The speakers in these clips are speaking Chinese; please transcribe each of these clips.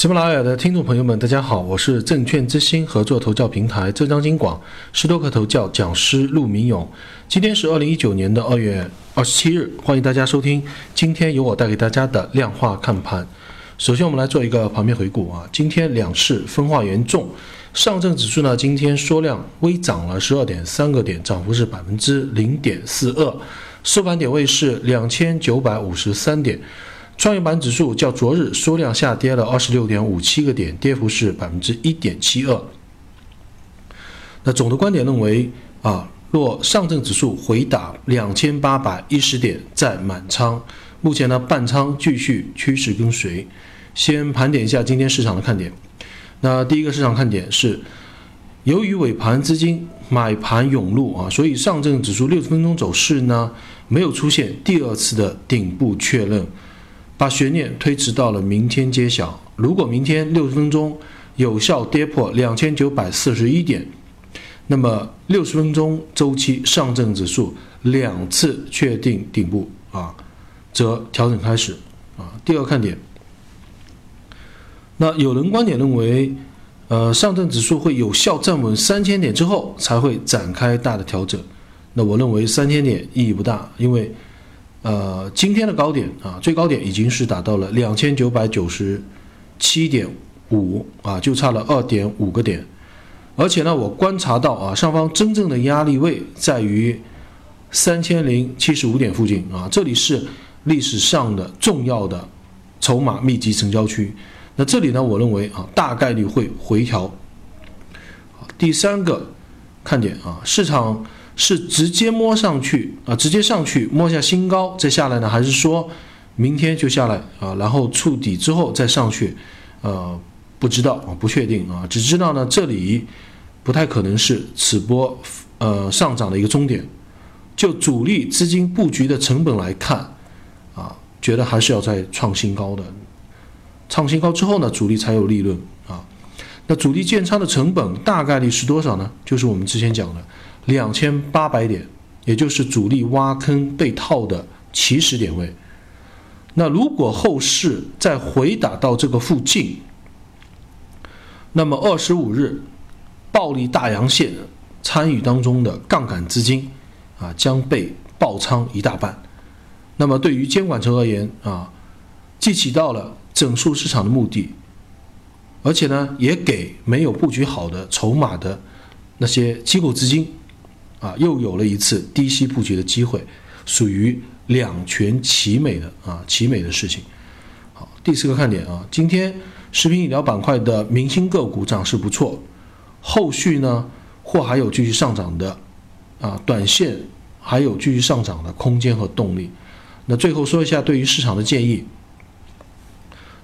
喜马拉雅的听众朋友们，大家好，我是证券之星合作投教平台浙江金广十多克投教讲师陆明勇。今天是二零一九年的二月二十七日，欢迎大家收听今天由我带给大家的量化看盘。首先，我们来做一个盘面回顾啊，今天两市分化严重，上证指数呢今天缩量微涨了十二点三个点，涨幅是百分之零点四二，收盘点位是两千九百五十三点。创业板指数较昨日缩量下跌了二十六点五七个点，跌幅是百分之一点七二。那总的观点认为啊，若上证指数回打两千八百一十点再满仓，目前呢半仓继续趋势跟随。先盘点一下今天市场的看点。那第一个市场看点是，由于尾盘资金买盘涌入啊，所以上证指数六十分钟走势呢没有出现第二次的顶部确认。把悬念推迟到了明天揭晓。如果明天六十分钟有效跌破两千九百四十一点，那么六十分钟周期上证指数两次确定顶部啊，则调整开始啊。第二个看点，那有人观点认为，呃，上证指数会有效站稳三千点之后才会展开大的调整。那我认为三千点意义不大，因为。呃，今天的高点啊，最高点已经是达到了两千九百九十七点五啊，就差了二点五个点。而且呢，我观察到啊，上方真正的压力位在于三千零七十五点附近啊，这里是历史上的重要的筹码密集成交区。那这里呢，我认为啊，大概率会回调。第三个看点啊，市场。是直接摸上去啊，直接上去摸下新高再下来呢，还是说明天就下来啊，然后触底之后再上去？呃，不知道啊，不确定啊，只知道呢这里不太可能是此波呃上涨的一个终点。就主力资金布局的成本来看啊，觉得还是要再创新高的。创新高之后呢，主力才有利润。那主力建仓的成本大概率是多少呢？就是我们之前讲的。两千八百点，也就是主力挖坑被套的起始点位。那如果后市再回打到这个附近，那么二十五日暴力大阳线参与当中的杠杆资金啊将被爆仓一大半。那么对于监管层而言啊，既起到了整数市场的目的，而且呢也给没有布局好的筹码的那些机构资金。啊，又有了一次低吸布局的机会，属于两全其美的啊，其美的事情。好，第四个看点啊，今天食品饮料板块的明星个股涨势不错，后续呢或还有继续上涨的啊，短线还有继续上涨的空间和动力。那最后说一下对于市场的建议，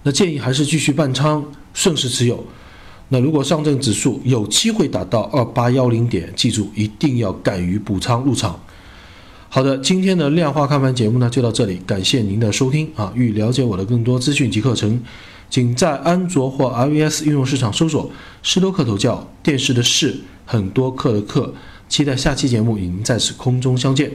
那建议还是继续半仓顺势持有。那如果上证指数有机会达到二八幺零点，记住一定要敢于补仓入场。好的，今天的量化看盘节目呢就到这里，感谢您的收听啊！欲了解我的更多资讯及课程，请在安卓或 iOS 应用市场搜索“施多克头教”，电视的视，很多课的课。期待下期节目与您在此空中相见。